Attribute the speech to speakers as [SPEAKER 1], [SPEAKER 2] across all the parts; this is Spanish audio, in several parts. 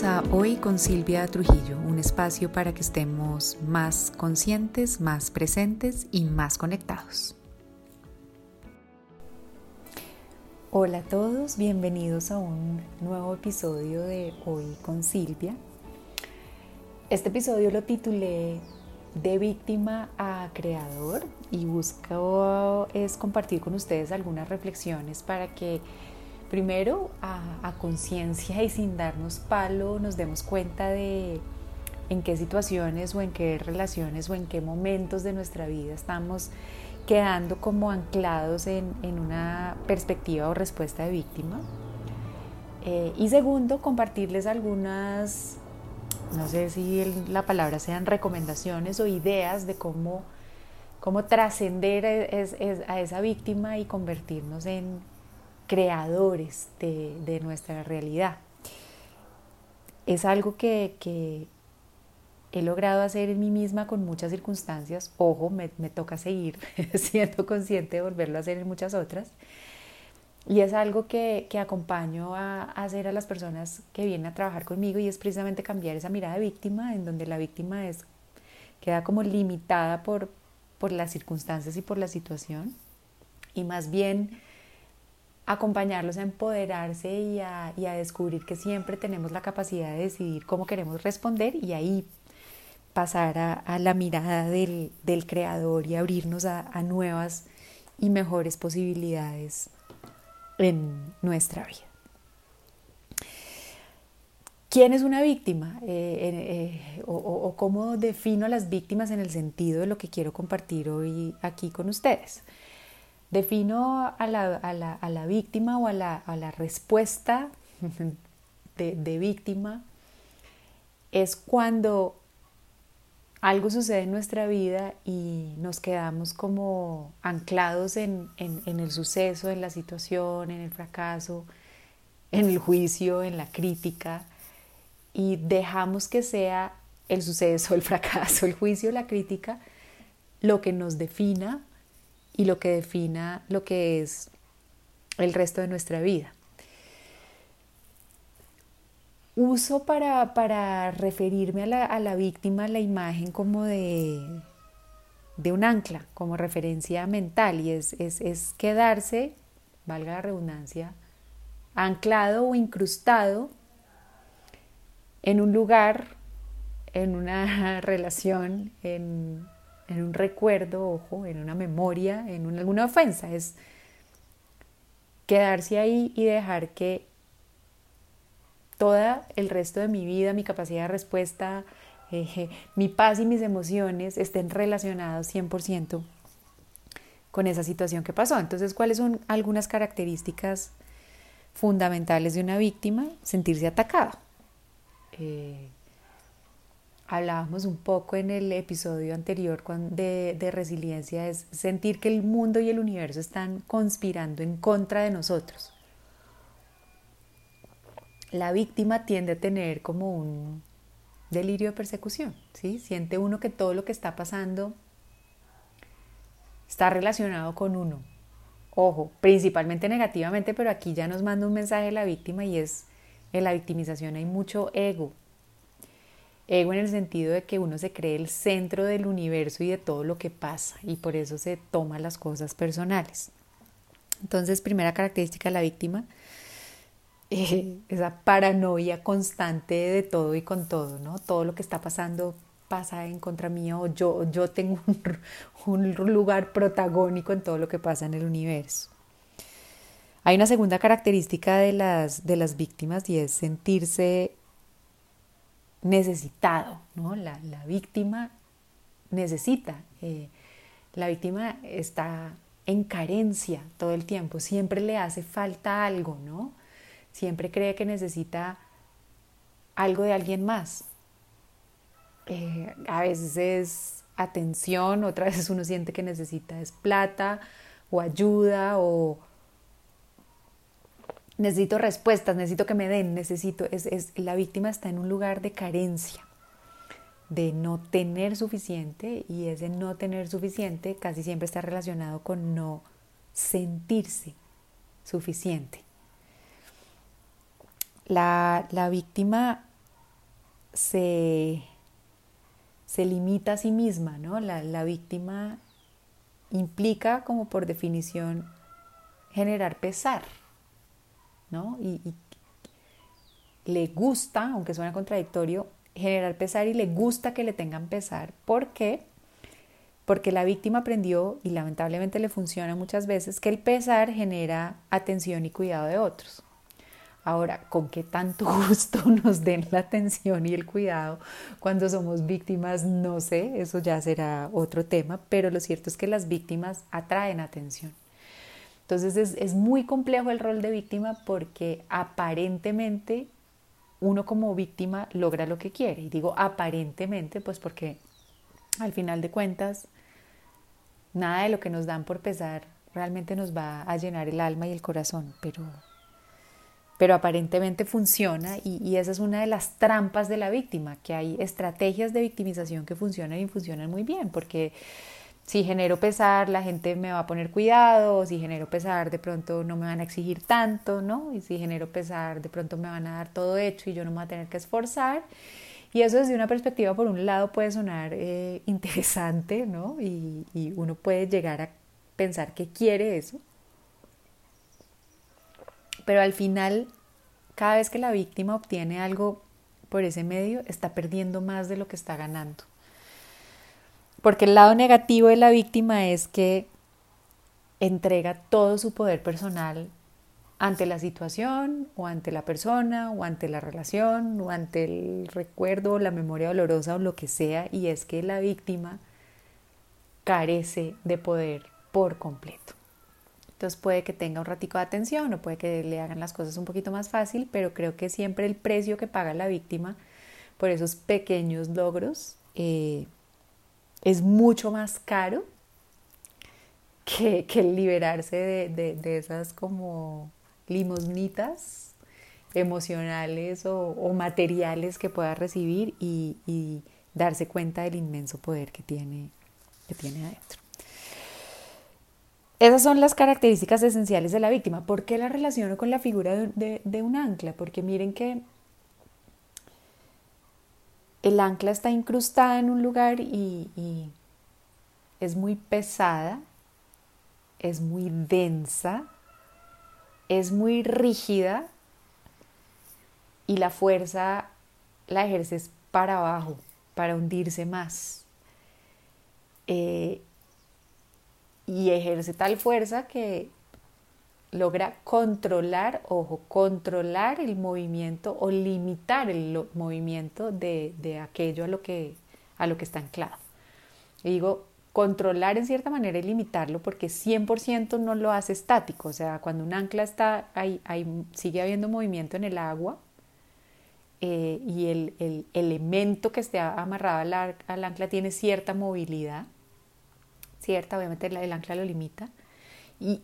[SPEAKER 1] A Hoy con Silvia Trujillo, un espacio para que estemos más conscientes, más presentes y más conectados. Hola a todos, bienvenidos a un nuevo episodio de Hoy con Silvia. Este episodio lo titulé De víctima a creador y busco es compartir con ustedes algunas reflexiones para que primero a, conciencia y sin darnos palo nos demos cuenta de en qué situaciones o en qué relaciones o en qué momentos de nuestra vida estamos quedando como anclados en, una perspectiva o respuesta de víctima. Eh, y segundo, compartirles algunas, no sé si la palabra sean recomendaciones o ideas de cómo, cómo trascender a esa víctima y convertirnos en, creadores de, nuestra realidad. Es algo que, he logrado hacer en mí misma con muchas circunstancias. Ojo, me, toca seguir siendo consciente de volverlo a hacer en muchas otras. Y es algo que, acompaño a, hacer a las personas que vienen a trabajar conmigo y es precisamente cambiar esa mirada de víctima, en donde la víctima es, queda como limitada por las circunstancias y por la situación. Y más bien acompañarlos a empoderarse y a, descubrir que siempre tenemos la capacidad de decidir cómo queremos responder y ahí pasar a, la mirada del, creador y abrirnos a, nuevas y mejores posibilidades en nuestra vida. ¿Quién es una víctima? Eh, eh, o, o, cómo defino a las víctimas en el sentido de lo que quiero compartir hoy aquí con ustedes. Defino a la, víctima o a la, respuesta de, víctima es cuando algo sucede en nuestra vida y nos quedamos como anclados en, el suceso, en la situación, en el fracaso, en el juicio, en la crítica, y dejamos que sea el suceso, el fracaso, el juicio, la crítica, lo que nos defina y lo que defina lo que es el resto de nuestra vida. Uso para, referirme a la, víctima la imagen como de, de un ancla, como referencia mental, y es, es quedarse, valga la redundancia, anclado o incrustado en un lugar, en una relación, en en un recuerdo, ojo, en una memoria, en alguna ofensa. Es quedarse ahí y dejar que todo el resto de mi vida, mi capacidad de respuesta, eh, mi paz y mis emociones estén relacionados 100% con esa situación que pasó. Entonces, ¿cuáles son algunas características fundamentales de una víctima? Sentirse atacado. Eh, hablábamos un poco en el episodio anterior de, de, resiliencia, es sentir que el mundo y el universo están conspirando en contra de nosotros. La víctima tiende a tener como un delirio de persecución, ¿sí? Siente uno que todo lo que está pasando está relacionado con uno. Ojo, principalmente negativamente, pero aquí ya nos manda un mensaje la víctima y es en la victimización hay mucho ego, Ego en el sentido de que uno se cree el centro del universo y de todo lo que pasa y por eso se toma las cosas personales. Entonces, primera característica de la víctima, eh, esa paranoia constante de todo y con todo, ¿no? Todo lo que está pasando pasa en contra mío yo, yo tengo un, un lugar protagónico en todo lo que pasa en el universo. Hay una segunda característica de las, de las víctimas y es sentirse necesitado, ¿no? La, víctima necesita, eh, la víctima está en carencia todo el tiempo, siempre le hace falta algo, ¿no? Siempre cree que necesita algo de alguien más. Eh, a veces es atención, otras veces uno siente que necesita es plata o ayuda o, necesito respuestas, necesito que me den, necesito, es, es, la víctima está en un lugar de carencia, de no tener suficiente y ese no tener suficiente casi siempre está relacionado con no sentirse suficiente. La, la víctima se, se limita a sí misma, ¿no? La, víctima implica como por definición generar pesar, Y, y, le gusta, aunque suena contradictorio, generar pesar y le gusta que le tengan pesar. ¿Por qué? Porque la víctima aprendió, y lamentablemente le funciona muchas veces, que el pesar genera atención y cuidado de otros. Ahora, ¿con qué tanto gusto nos den la atención y el cuidado cuando somos víctimas? No sé, eso ya será otro tema, pero lo cierto es que las víctimas atraen atención. Entonces es, muy complejo el rol de víctima porque aparentemente uno como víctima logra lo que quiere. Y digo aparentemente, pues porque al final de cuentas, nada de lo que nos dan por pesar realmente nos va a llenar el alma y el corazón, pero, pero aparentemente funciona y, y, esa es una de las trampas de la víctima, que hay estrategias de victimización que funcionan y funcionan muy bien, porque si genero pesar, la gente me va a poner cuidado, si genero pesar, de pronto no me van a exigir tanto, ¿no? Y si genero pesar, de pronto me van a dar todo hecho y yo no me voy a tener que esforzar. Y eso desde una perspectiva, por un lado, puede sonar eh, interesante, ¿no? Y, y uno puede llegar a pensar que quiere eso. Pero al final, cada vez que la víctima obtiene algo por ese medio, está perdiendo más de lo que está ganando. Porque el lado negativo de la víctima es que entrega todo su poder personal ante la situación o ante la persona o ante la relación o ante el recuerdo, la memoria dolorosa o lo que sea, y es que la víctima carece de poder por completo. Entonces puede que tenga un ratico de atención o puede que le hagan las cosas un poquito más fácil, pero creo que siempre el precio que paga la víctima por esos pequeños logros eh, es mucho más caro que, el liberarse de, esas como limosnitas emocionales o, materiales que pueda recibir y, darse cuenta del inmenso poder que tiene, que tiene adentro. Esas son las características esenciales de la víctima. ¿Por qué la relaciono con la figura de un ancla? Porque miren que el ancla está incrustada en un lugar y, es muy pesada, es muy densa, es muy rígida y la fuerza la ejerces para abajo, para hundirse más. Eh, y ejerce tal fuerza que logra controlar, ojo, controlar el movimiento o limitar el movimiento de, de, aquello a lo, que, a lo que está anclado. Y digo, controlar en cierta manera y limitarlo porque 100% no lo hace estático, o sea, cuando un ancla está, ahí, sigue habiendo movimiento en el agua eh, y el, el, elemento que esté amarrado al, al, ancla tiene cierta movilidad, cierta, obviamente el ancla lo limita,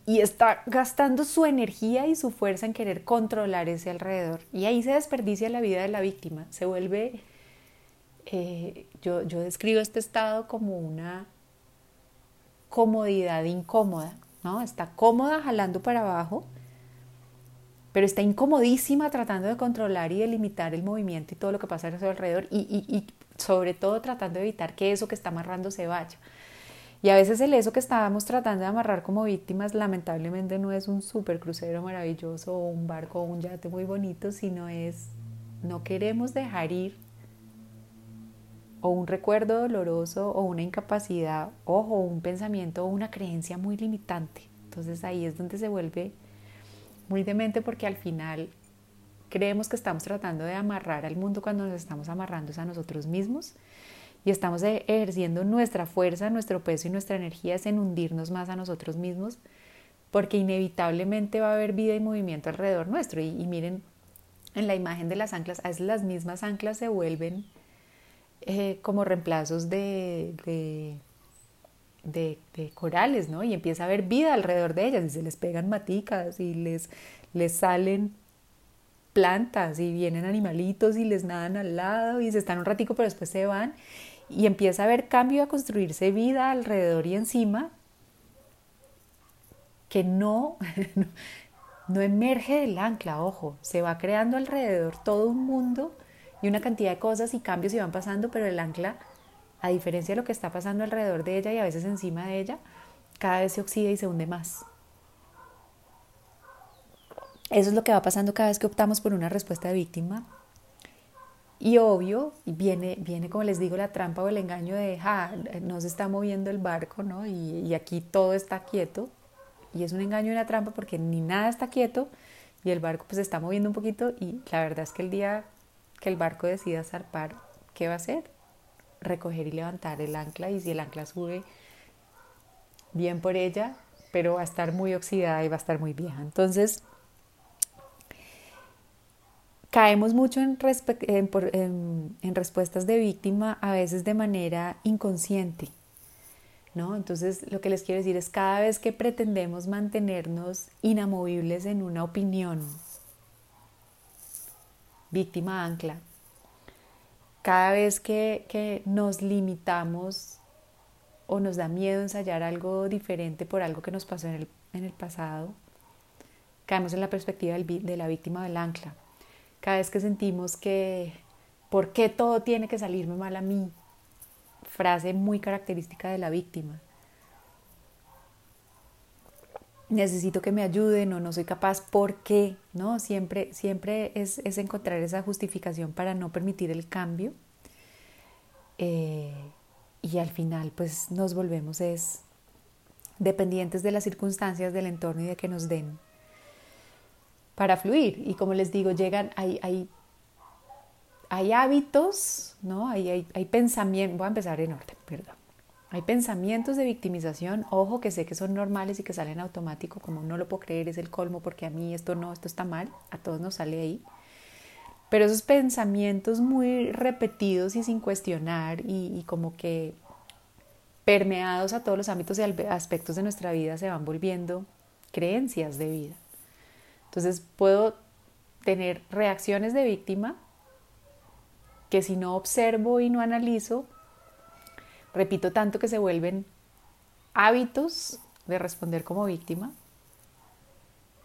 [SPEAKER 1] y, está gastando su energía y su fuerza en querer controlar ese alrededor. Y ahí se desperdicia la vida de la víctima, se vuelve, eh, yo, yo describo este estado como una comodidad incómoda, ¿no? Está cómoda jalando para abajo, pero está incomodísima tratando de controlar y de limitar el movimiento y todo lo que pasa a su alrededor y, y, y sobre todo tratando de evitar que eso que está amarrando se vaya. Y a veces el eso que estábamos tratando de amarrar como víctimas lamentablemente no es un super crucero maravilloso o un barco o un yate muy bonito, sino es no queremos dejar ir o un recuerdo doloroso o una incapacidad, ojo, un pensamiento o una creencia muy limitante. Entonces ahí es donde se vuelve muy demente porque al final creemos que estamos tratando de amarrar al mundo cuando nos estamos amarrando a nosotros mismos y estamos e-, ejerciendo nuestra fuerza, nuestro peso y nuestra energía en hundirnos más a nosotros mismos, porque inevitablemente va a haber vida y movimiento alrededor nuestro. Y, miren, en la imagen de las anclas, a veces las mismas anclas se vuelven eh, como reemplazos de, de, de, corales, ¿no? Y empieza a haber vida alrededor de ellas y se les pegan maticas y les, les salen plantas y vienen animalitos y les nadan al lado y se están un ratico pero después se van y empieza a haber cambio, a construirse vida alrededor y encima que no, no emerge del ancla, ojo, se va creando alrededor todo un mundo y una cantidad de cosas y cambios y van pasando, pero el ancla, a diferencia de lo que está pasando alrededor de ella y a veces encima de ella, cada vez se oxida y se hunde más. Eso es lo que va pasando cada vez que optamos por una respuesta de víctima. Y obvio, viene, viene como les digo, la trampa o el engaño de, ja, no se está moviendo el barco, ¿no? Y, aquí todo está quieto. Y es un engaño y una trampa porque ni nada está quieto y el barco pues se está moviendo un poquito y la verdad es que el día que el barco decida zarpar, ¿qué va a hacer? Recoger y levantar el ancla y si el ancla sube, bien por ella, pero va a estar muy oxidada y va a estar muy vieja. Entonces, caemos mucho en, en, respuestas de víctima, a veces de manera inconsciente. ¿No? Entonces, lo que les quiero decir es cada vez que pretendemos mantenernos inamovibles en una opinión, víctima ancla, cada vez que, que nos limitamos o nos da miedo ensayar algo diferente por algo que nos pasó en el, en el pasado, caemos en la perspectiva de la víctima del ancla. Cada vez que sentimos que, ¿por qué todo tiene que salirme mal a mí? Frase muy característica de la víctima. Necesito que me ayuden o no soy capaz, ¿por qué? ¿No? Siempre, siempre es, es encontrar esa justificación para no permitir el cambio. Eh, y al final pues nos volvemos es dependientes de las circunstancias del entorno y de que nos den para fluir. Y como les digo, llegan, hay, hay, hay hábitos, ¿no? Hay, hay, hay pensamientos, voy a empezar en orden, perdón. Hay pensamientos de victimización, ojo que sé que son normales y que salen automático, como no lo puedo creer, es el colmo porque a mí esto no, esto está mal, a todos nos sale ahí. Pero esos pensamientos muy repetidos y sin cuestionar y, y como que permeados a todos los ámbitos y aspectos de nuestra vida se van volviendo creencias de vida. Entonces puedo tener reacciones de víctima que si no observo y no analizo, repito tanto que se vuelven hábitos de responder como víctima,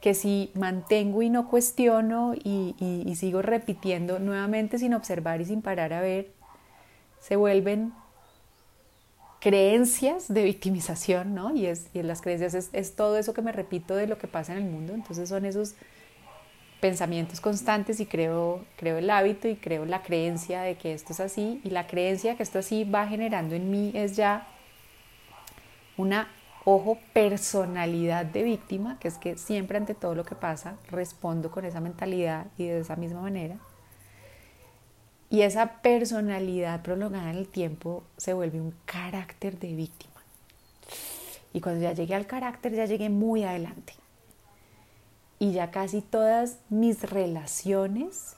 [SPEAKER 1] que si mantengo y no cuestiono y, sigo repitiendo nuevamente sin observar y sin parar a ver, se vuelven creencias de victimización, ¿no? Y, es, y las creencias es, todo eso que me repito de lo que pasa en el mundo, entonces son esos pensamientos constantes y creo, creo el hábito y creo la creencia de que esto es así. Y la creencia que esto así va generando en mí es ya una, ojo, personalidad de víctima, que es que siempre ante todo lo que pasa respondo con esa mentalidad y de esa misma manera y esa personalidad prolongada en el tiempo se vuelve un carácter de víctima. Y cuando ya llegué al carácter, ya llegué muy adelante. Y ya casi todas mis relaciones,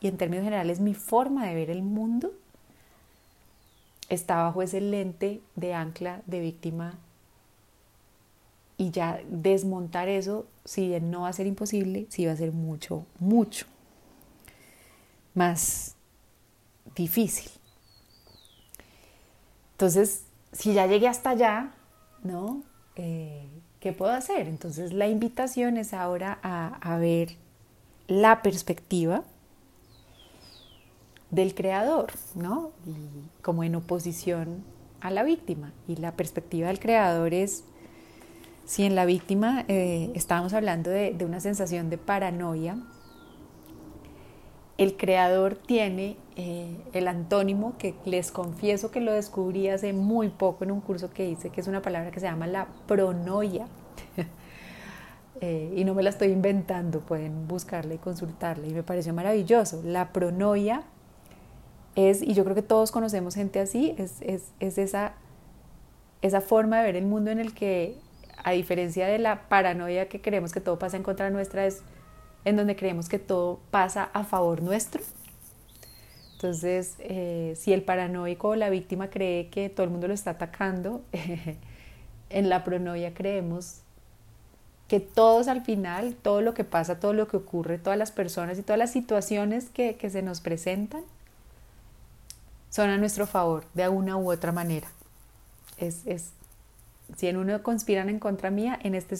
[SPEAKER 1] y en términos generales mi forma de ver el mundo, está bajo ese lente de ancla de víctima. Y ya desmontar eso, si bien no va a ser imposible, sí va a ser mucho, mucho más difícil. Entonces, si ya llegué hasta allá, ¿no? Eh, ¿Qué puedo hacer? Entonces, la invitación es ahora a, ver la perspectiva del creador, ¿no? como en oposición a la víctima. Y la perspectiva del creador es, si en la víctima eh, estábamos hablando de, de, una sensación de paranoia, el creador tiene eh, el antónimo que les confieso que lo descubrí hace muy poco en un curso que hice, que es una palabra que se llama la pronoia. Eh, y no me la estoy inventando, pueden buscarla y consultarla. Y me pareció maravilloso. La pronoia es, y yo creo que todos conocemos gente así, es, es, es esa, esa forma de ver el mundo en el que, a diferencia de la paranoia que creemos que todo pasa en contra nuestra, es en donde creemos que todo pasa a favor nuestro. Entonces, eh, si el paranoico o la víctima cree que todo el mundo lo está atacando, en la pronoia creemos que todos al final, todo lo que pasa, todo lo que ocurre, todas las personas y todas las situaciones que, que se nos presentan, son a nuestro favor de una u otra manera. Es, es, si en uno conspiran en contra mía, en este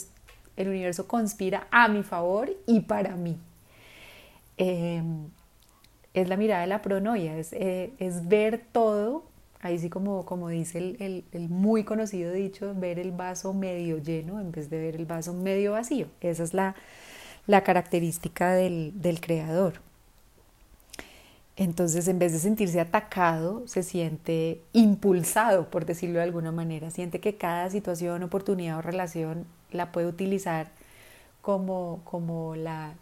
[SPEAKER 1] el universo conspira a mi favor y para mí. Em, es la mirada de la pronoia, es, eh, es ver todo, ahí sí como, como dice el, muy conocido dicho, ver el vaso medio lleno en vez de ver el vaso medio vacío. Esa es la, la característica del, del creador. Entonces, en vez de sentirse atacado, se siente impulsado, por decirlo de alguna manera. Siente que cada situación, oportunidad o relación la puede utilizar como, como la,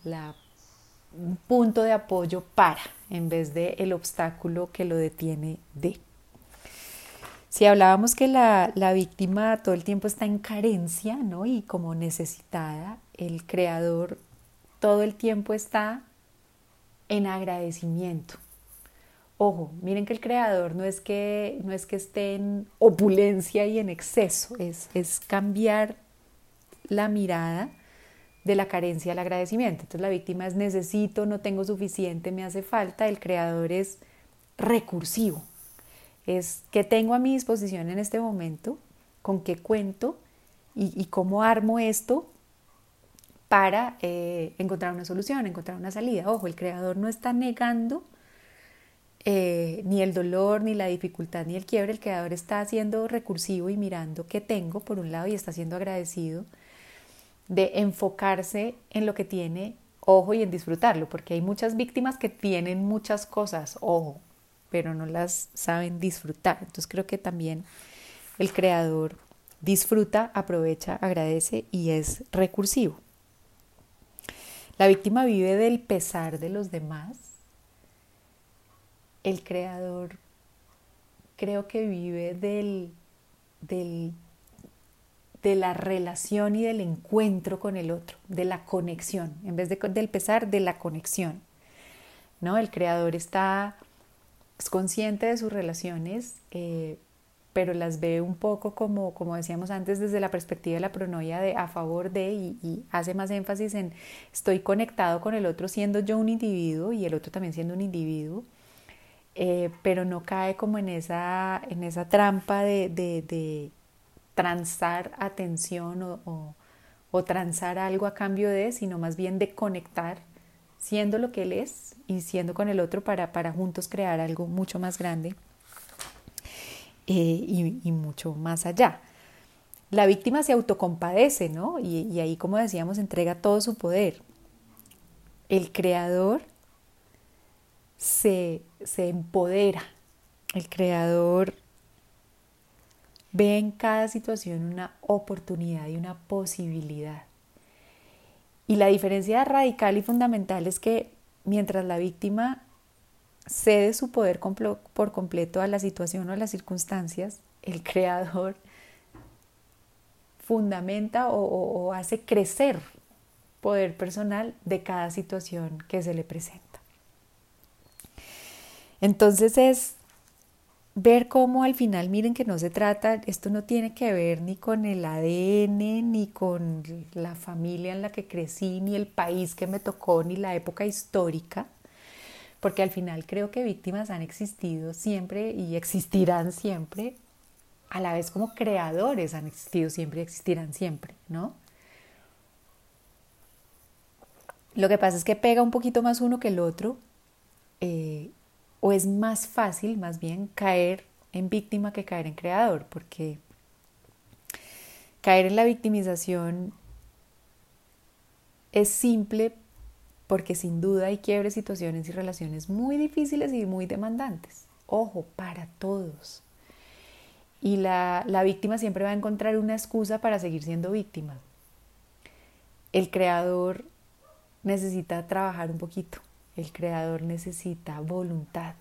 [SPEAKER 1] un punto de apoyo para, en vez de el obstáculo que lo detiene de. Si hablábamos que la, la, víctima todo el tiempo está en carencia ¿no? y como necesitada, el creador todo el tiempo está en agradecimiento. Ojo, miren que el creador no es que, no es que esté en opulencia y en exceso, es, es cambiar la mirada de la carencia al agradecimiento. Entonces la víctima es necesito, no tengo suficiente, me hace falta. El creador es recursivo. Es que tengo a mi disposición en este momento, con qué cuento y, cómo armo esto para eh, encontrar una solución, encontrar una salida. Ojo, el creador no está negando eh, ni el dolor, ni la dificultad, ni el quiebre. El creador está siendo recursivo y mirando qué tengo por un lado y está siendo agradecido de enfocarse en lo que tiene, ojo, y en disfrutarlo, porque hay muchas víctimas que tienen muchas cosas, ojo, pero no las saben disfrutar. Entonces creo que también el creador disfruta, aprovecha, agradece y es recursivo. La víctima vive del pesar de los demás. El creador creo que vive del, del de la relación y del encuentro con el otro, de la conexión, en vez de, del pesar, de la conexión. ¿no? El creador está es consciente de sus relaciones, eh, pero las ve un poco como, como decíamos antes, desde la perspectiva de la pronoia de a favor de y, hace más énfasis en estoy conectado con el otro siendo yo un individuo y el otro también siendo un individuo, eh, pero no cae como en esa, en esa trampa de, transar atención o, o, transar algo a cambio de, sino más bien de conectar siendo lo que él es y siendo con el otro para, para juntos crear algo mucho más grande eh, y, mucho más allá. La víctima se autocompadece, ¿no? Y, y ahí, como decíamos, entrega todo su poder. El creador se, se empodera. El creador Ve en cada situación una oportunidad y una posibilidad. Y la diferencia radical y fundamental es que mientras la víctima cede su poder por completo a la situación o a las circunstancias, el creador fundamenta o, hace crecer poder personal de cada situación que se le presenta. Entonces es ver cómo al final, miren que no se trata, esto no tiene que ver ni con el ADN, ni con la familia en la que crecí, ni el país que me tocó, ni la época histórica, porque al final creo que víctimas han existido siempre y existirán siempre, a la vez como creadores han existido siempre y existirán siempre, ¿no? Lo que pasa es que pega un poquito más uno que el otro. Eh, o es más fácil más bien caer en víctima que caer en creador, porque caer en la victimización es simple porque sin duda hay quiebres, situaciones y relaciones muy difíciles y muy demandantes. Ojo, para todos. Y la, la víctima siempre va a encontrar una excusa para seguir siendo víctima. El creador necesita trabajar un poquito el creador necesita voluntad.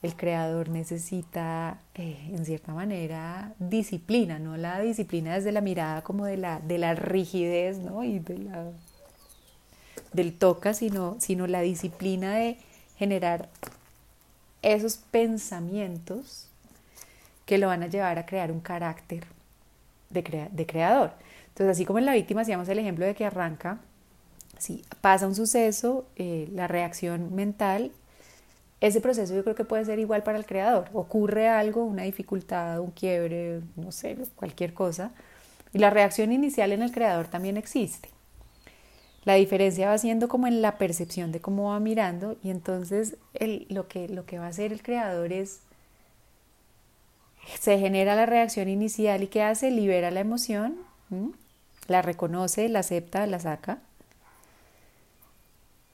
[SPEAKER 1] El creador necesita, eh, en cierta manera, disciplina, no la disciplina desde la mirada como de la, de la rigidez ¿no? y de la, del toca, sino, sino la disciplina de generar esos pensamientos que lo van a llevar a crear un carácter de, de creador. Entonces, así como en la víctima hacíamos el ejemplo de que arranca si pasa un suceso, eh, la reacción mental, ese proceso yo creo que puede ser igual para el creador. Ocurre algo, una dificultad, un quiebre, no sé, cualquier cosa, y la reacción inicial en el creador también existe. La diferencia va siendo como en la percepción de cómo va mirando y entonces lo, que, lo que va a hacer el creador es, se genera la reacción inicial y ¿qué hace? Libera la emoción, la reconoce, la acepta, la saca,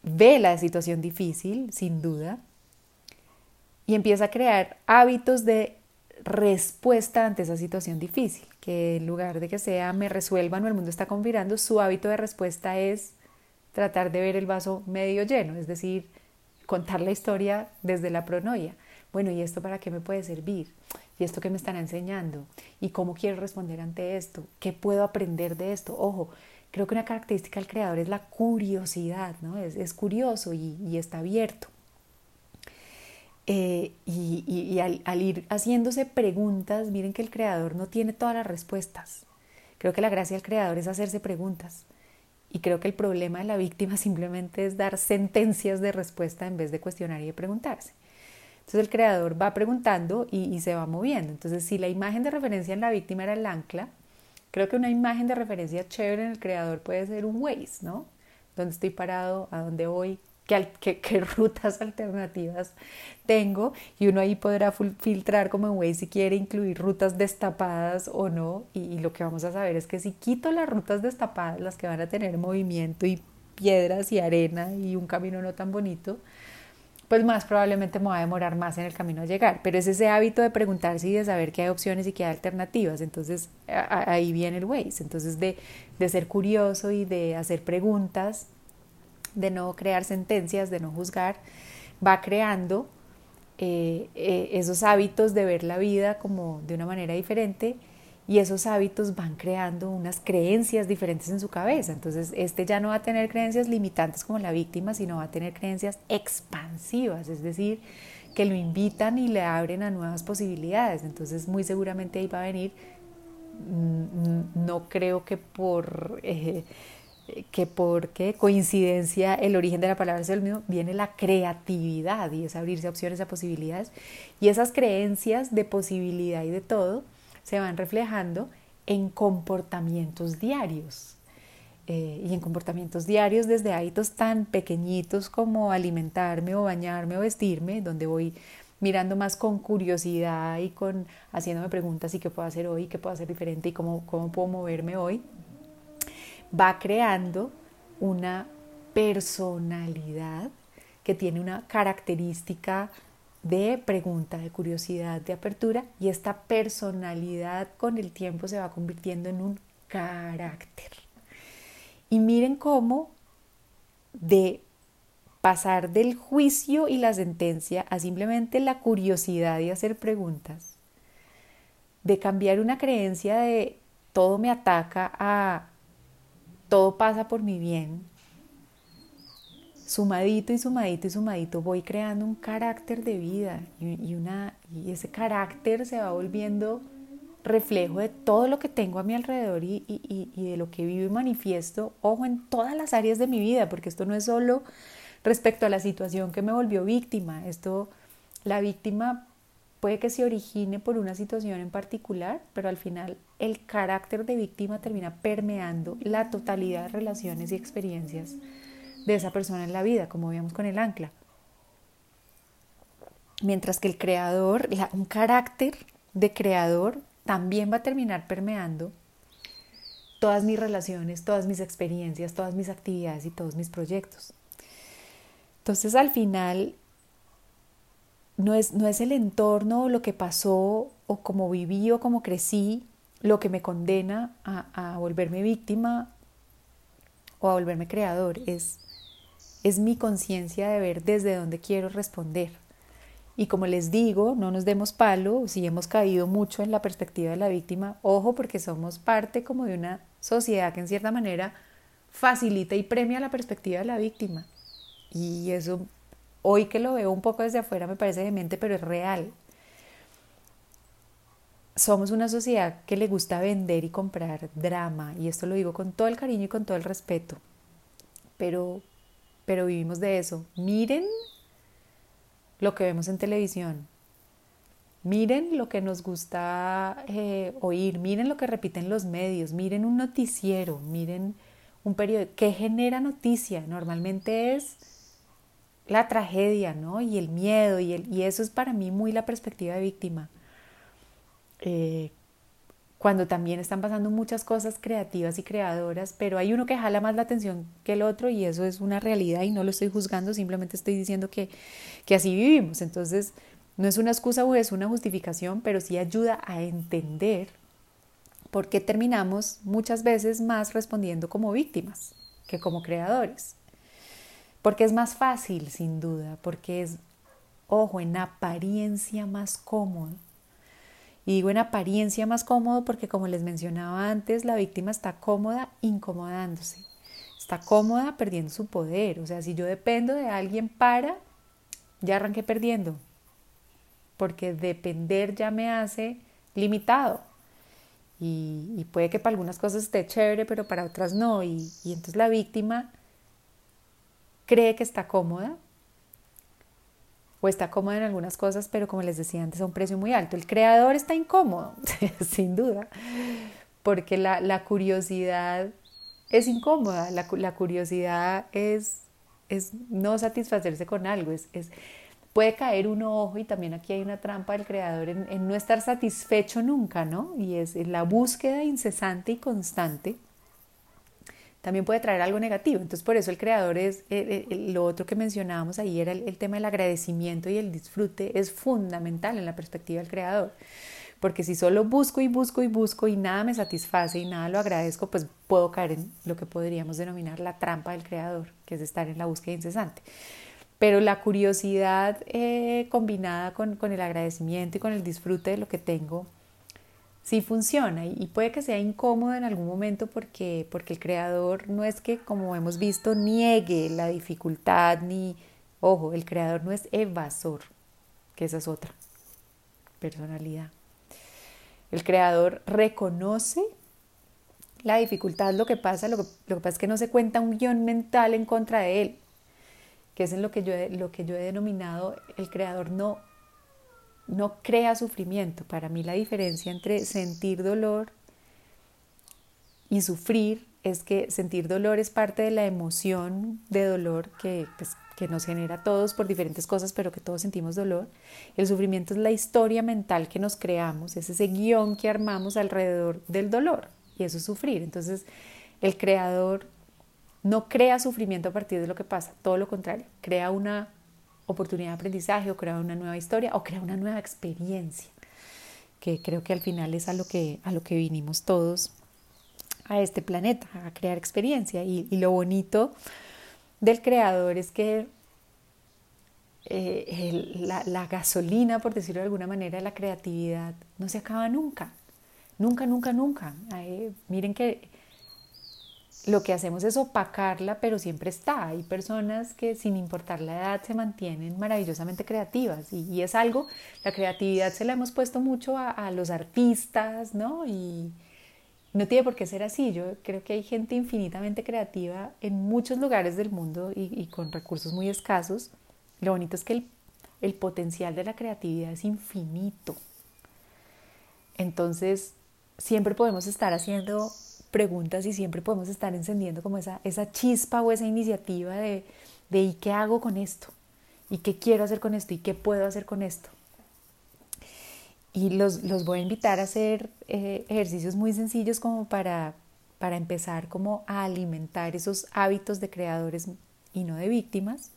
[SPEAKER 1] ve la situación difícil, sin duda, y empieza a crear hábitos de respuesta ante esa situación difícil, que en lugar de que sea me resuelvan o el mundo está conspirando, su hábito de respuesta es tratar de ver el vaso medio lleno, es decir, contar la historia desde la pronoia. Bueno, ¿y esto para qué me puede servir? ¿Y esto qué me están enseñando? ¿Y cómo quiero responder ante esto? ¿Qué puedo aprender de esto? Ojo, creo que una característica del creador es la curiosidad, ¿no? Es, curioso y está abierto. Eh, y, al, ir haciéndose preguntas, miren que el creador no tiene todas las respuestas. Creo que la gracia del creador es hacerse preguntas. Y creo que el problema de la víctima simplemente es dar sentencias de respuesta en vez de cuestionar y de preguntarse. Entonces el creador va preguntando y, y se va moviendo. Entonces si la imagen de referencia en la víctima era el ancla, creo que una imagen de referencia chévere en el creador puede ser un Waze, ¿no? Dónde estoy parado, a dónde voy, qué, rutas alternativas tengo y uno ahí podrá filtrar como en Waze si quiere incluir rutas destapadas o no y, lo que vamos a saber es que si quito las rutas destapadas, las que van a tener movimiento y piedras y arena y un camino no tan bonito, pues más probablemente me va a demorar más en el camino a llegar. Pero es ese hábito de preguntarse y de saber que hay opciones y que hay alternativas. Entonces ahí viene el Waze. Entonces de, de ser curioso y de hacer preguntas de no crear sentencias, de no juzgar, va creando eh, eh, esos hábitos de ver la vida como de una manera diferente y esos hábitos van creando unas creencias diferentes en su cabeza. Entonces, este ya no va a tener creencias limitantes como la víctima, sino va a tener creencias expansivas, es decir, que lo invitan y le abren a nuevas posibilidades. Entonces, muy seguramente ahí va a venir, mm, mm, no creo que por... Eh, que porque coincidencia el origen de la palabra es el mismo, viene la creatividad y es abrirse a opciones, a posibilidades. Y esas creencias de posibilidad y de todo se van reflejando en comportamientos diarios. Eh, y en comportamientos diarios desde hábitos tan pequeñitos como alimentarme o bañarme o vestirme, donde voy mirando más con curiosidad y con haciéndome preguntas y qué puedo hacer hoy, qué puedo hacer diferente y cómo, cómo puedo moverme hoy, va creando una personalidad que tiene una característica de pregunta, de curiosidad, de apertura y esta personalidad con el tiempo se va convirtiendo en un carácter. Y miren cómo de pasar del juicio y la sentencia a simplemente la curiosidad y hacer preguntas, de cambiar una creencia de todo me ataca a todo pasa por mi bien, sumadito y sumadito y sumadito voy creando un carácter de vida y, una, y ese carácter se va volviendo reflejo de todo lo que tengo a mi alrededor y, y, de lo que vivo y manifiesto, ojo, en todas las áreas de mi vida, porque esto no es solo respecto a la situación que me volvió víctima, esto, la víctima puede que se origine por una situación en particular, pero al final el carácter de víctima termina permeando la totalidad de relaciones y experiencias de esa persona en la vida, como veíamos con el ancla. Mientras que el creador, un carácter de creador, también va a terminar permeando todas mis relaciones, todas mis experiencias, todas mis actividades y todos mis proyectos. Entonces al final no es, no es el entorno lo que pasó o cómo viví o cómo crecí lo que me condena a, volverme víctima o a volverme creador, es, es mi conciencia de ver desde dónde quiero responder. Y como les digo, no nos demos palo si hemos caído mucho en la perspectiva de la víctima, ojo porque somos parte como de una sociedad que en cierta manera facilita y premia la perspectiva de la víctima. Y eso Hoy que lo veo un poco desde afuera me parece demente, pero es real. Somos una sociedad que le gusta vender y comprar drama, y esto lo digo con todo el cariño y con todo el respeto, pero, pero vivimos de eso. Miren lo que vemos en televisión, miren lo que nos gusta eh, oír, miren lo que repiten los medios, miren un noticiero, miren un periódico. ¿Qué genera noticia? Normalmente es la tragedia, ¿no? Y el miedo, y, el, y eso es para mí muy la perspectiva de víctima. Eh, cuando también están pasando muchas cosas creativas y creadoras, pero hay uno que jala más la atención que el otro y eso es una realidad y no lo estoy juzgando, simplemente estoy diciendo que, que así vivimos. Entonces, no es una excusa o es una justificación, pero sí ayuda a entender por qué terminamos muchas veces más respondiendo como víctimas que como creadores. Porque es más fácil, sin duda, porque es, ojo, en apariencia más cómodo y digo en apariencia más cómodo porque como les mencionaba antes, la víctima está cómoda incomodándose, está cómoda perdiendo su poder. O sea, si yo dependo de alguien para, ya arranqué perdiendo, porque depender ya me hace limitado. Y, puede que para algunas cosas esté chévere, pero para otras no. y entonces la víctima cree que está cómoda, o está cómodo en algunas cosas, pero como les decía antes, a un precio muy alto. El creador está incómodo, sin duda, porque la, curiosidad es incómoda, la, curiosidad es, es, no satisfacerse con algo, es, puede caer uno ojo y también aquí hay una trampa del creador en, en no estar satisfecho nunca, ¿no? Y es la búsqueda incesante y constante también puede traer algo negativo. Entonces, por eso el creador es, eh, eh, lo otro que mencionábamos ahí era el, tema del agradecimiento y el disfrute es fundamental en la perspectiva del creador. Porque si solo busco y busco y busco y nada me satisface y nada lo agradezco, pues puedo caer en lo que podríamos denominar la trampa del creador, que es estar en la búsqueda incesante. Pero la curiosidad eh, combinada con, con el agradecimiento y con el disfrute de lo que tengo, sí funciona y puede que sea incómodo en algún momento porque, porque el creador no es que, como hemos visto, niegue la dificultad ni, ojo, el creador no es evasor, que esa es otra personalidad. El creador reconoce la dificultad, lo que pasa, lo que, pasa es que no se cuenta un guion mental en contra de él, que es en lo que yo, lo que yo he denominado el creador no no crea sufrimiento. Para mí la diferencia entre sentir dolor y sufrir es que sentir dolor es parte de la emoción de dolor que, pues, nos genera todos por diferentes cosas, pero que todos sentimos dolor. El sufrimiento es la historia mental que nos creamos, es ese guion que armamos alrededor del dolor y eso es sufrir. Entonces, el creador no crea sufrimiento a partir de lo que pasa, todo lo contrario, crea una oportunidad de aprendizaje o crear una nueva historia o crear una nueva experiencia, que creo que al final es a lo que, a lo que vinimos todos a este planeta, a crear experiencia. Y, lo bonito del creador es que eh, la, gasolina, por decirlo de alguna manera, la creatividad no se acaba nunca. Nunca, nunca, nunca. miren que lo que hacemos es opacarla, pero siempre está. Hay personas que sin importar la edad se mantienen maravillosamente creativas y, es algo, la creatividad se la hemos puesto mucho a, los artistas, ¿no? Y no tiene por qué ser así. Yo creo que hay gente infinitamente creativa en muchos lugares del mundo y, con recursos muy escasos. Lo bonito es que el, el potencial de la creatividad es infinito. Entonces, siempre podemos estar haciendo preguntas y siempre podemos estar encendiendo como esa, esa chispa o esa iniciativa de, de ¿y qué hago con esto? ¿Y qué quiero hacer con esto? ¿Y qué puedo hacer con esto? Y los, los voy a invitar a hacer eh, ejercicios muy sencillos como para, para empezar como a alimentar esos hábitos de creadores y no de víctimas.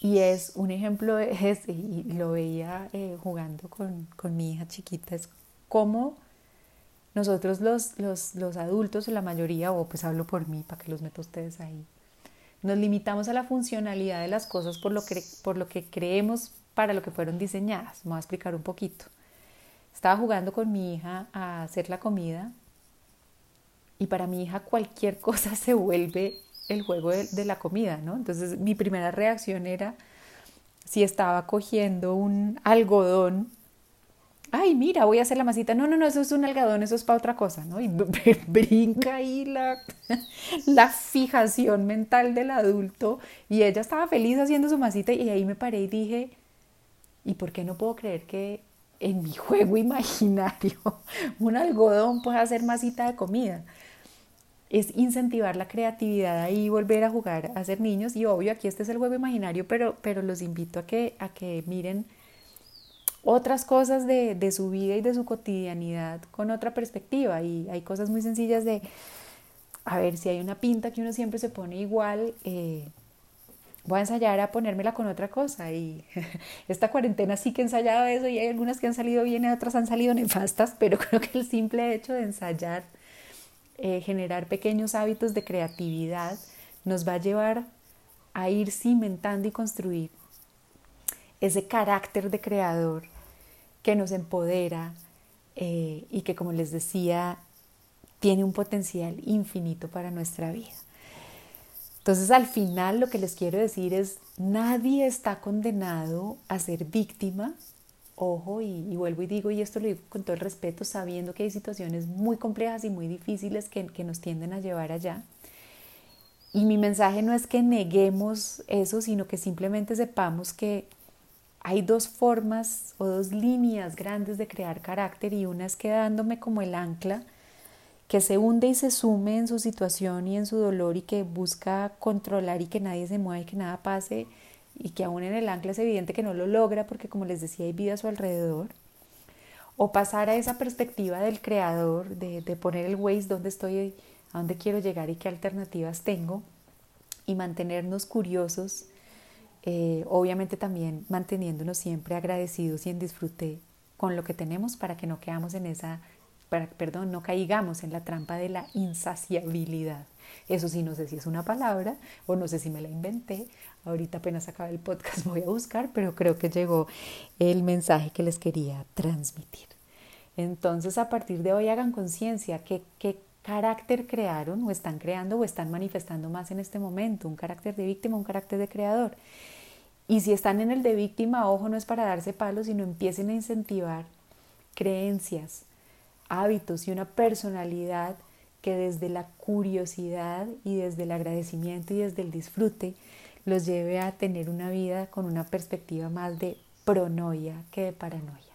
[SPEAKER 1] Y es un ejemplo, es, y lo veía eh, jugando con, con mi hija chiquita, es cómo nosotros los, los, los adultos, la mayoría, o pues hablo por mí, para que los meta ustedes ahí, nos limitamos a la funcionalidad de las cosas por lo que, por lo que creemos para lo que fueron diseñadas. Me voy a explicar un poquito. Estaba jugando con mi hija a hacer la comida y para mi hija cualquier cosa se vuelve el juego de, de, la comida, ¿no? Entonces mi primera reacción era si estaba cogiendo un algodón ay, mira, voy a hacer la masita. No, no, no, eso es un algodón, eso es para otra cosa, ¿no? Y brinca ahí la, la fijación mental del adulto. Y ella estaba feliz haciendo su masita y ahí me paré y dije, ¿y por qué no puedo creer que en mi juego imaginario un algodón pueda hacer masita de comida? es incentivar la creatividad ahí, volver a jugar a ser niños. Y obvio, aquí este es el juego imaginario, pero, pero los invito a que, a que miren otras cosas de, de, su vida y de su cotidianidad con otra perspectiva. Y hay cosas muy sencillas de, a ver, si hay una pinta que uno siempre se pone igual, eh, voy a ensayar a ponérmela con otra cosa. Y esta cuarentena sí que he ensayado eso y hay algunas que han salido bien y otras han salido nefastas, pero creo que el simple hecho de ensayar eh, generar pequeños hábitos de creatividad nos va a llevar a ir cimentando y construir ese carácter de creador que nos empodera eh, y que, como les decía, tiene un potencial infinito para nuestra vida. Entonces, al final lo que les quiero decir es, nadie está condenado a ser víctima ojo, y, vuelvo y digo, y esto lo digo con todo el respeto, sabiendo que hay situaciones muy complejas y muy difíciles que, que nos tienden a llevar allá. Y mi mensaje no es que neguemos eso, sino que simplemente sepamos que hay dos formas o dos líneas grandes de crear carácter y una es quedándome como el ancla que se hunde y se sume en su situación y en su dolor y que busca controlar y que nadie se mueva y que nada pase y que aún en el ancla es evidente que no lo logra porque como les decía hay vida a su alrededor, o pasar a esa perspectiva del creador, de, poner el Waze dónde estoy, a dónde quiero llegar y qué alternativas tengo, y mantenernos curiosos, eh, obviamente también manteniéndonos siempre agradecidos y en disfrute con lo que tenemos para que no quedamos en esa, perdón, no caigamos en la trampa de la insaciabilidad. Eso sí, no sé si es una palabra o no sé si me la inventé. Ahorita apenas acaba el podcast voy a buscar, pero creo que llegó el mensaje que les quería transmitir. Entonces, a partir de hoy hagan conciencia que qué carácter crearon o están creando o están manifestando más en este momento, un carácter de víctima, un carácter de creador. Y si están en el de víctima, ojo, no es para darse palos, sino empiecen a incentivar creencias, hábitos y una personalidad que desde la curiosidad y desde el agradecimiento y desde el disfrute los lleve a tener una vida con una perspectiva más de pronoia que de paranoia,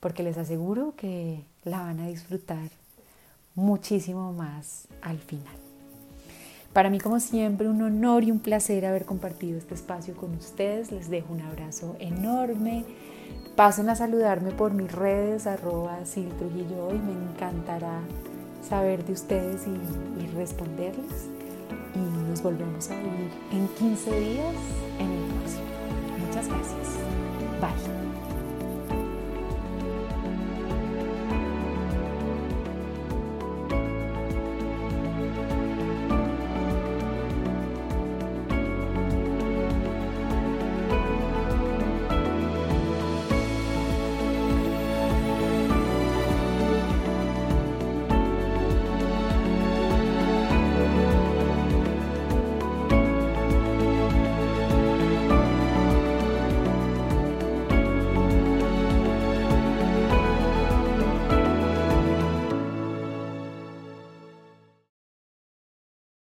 [SPEAKER 1] porque les aseguro que la van a disfrutar muchísimo más al final. Para mí, como siempre, un honor y un placer haber compartido este espacio con ustedes. Les dejo un abrazo enorme. Pasen a saludarme por mis redes, arroba Sil Trujillo y me encantará saber de ustedes y, responderles. Y nos volvemos a vivir en 15 días en el próximo. Muchas gracias.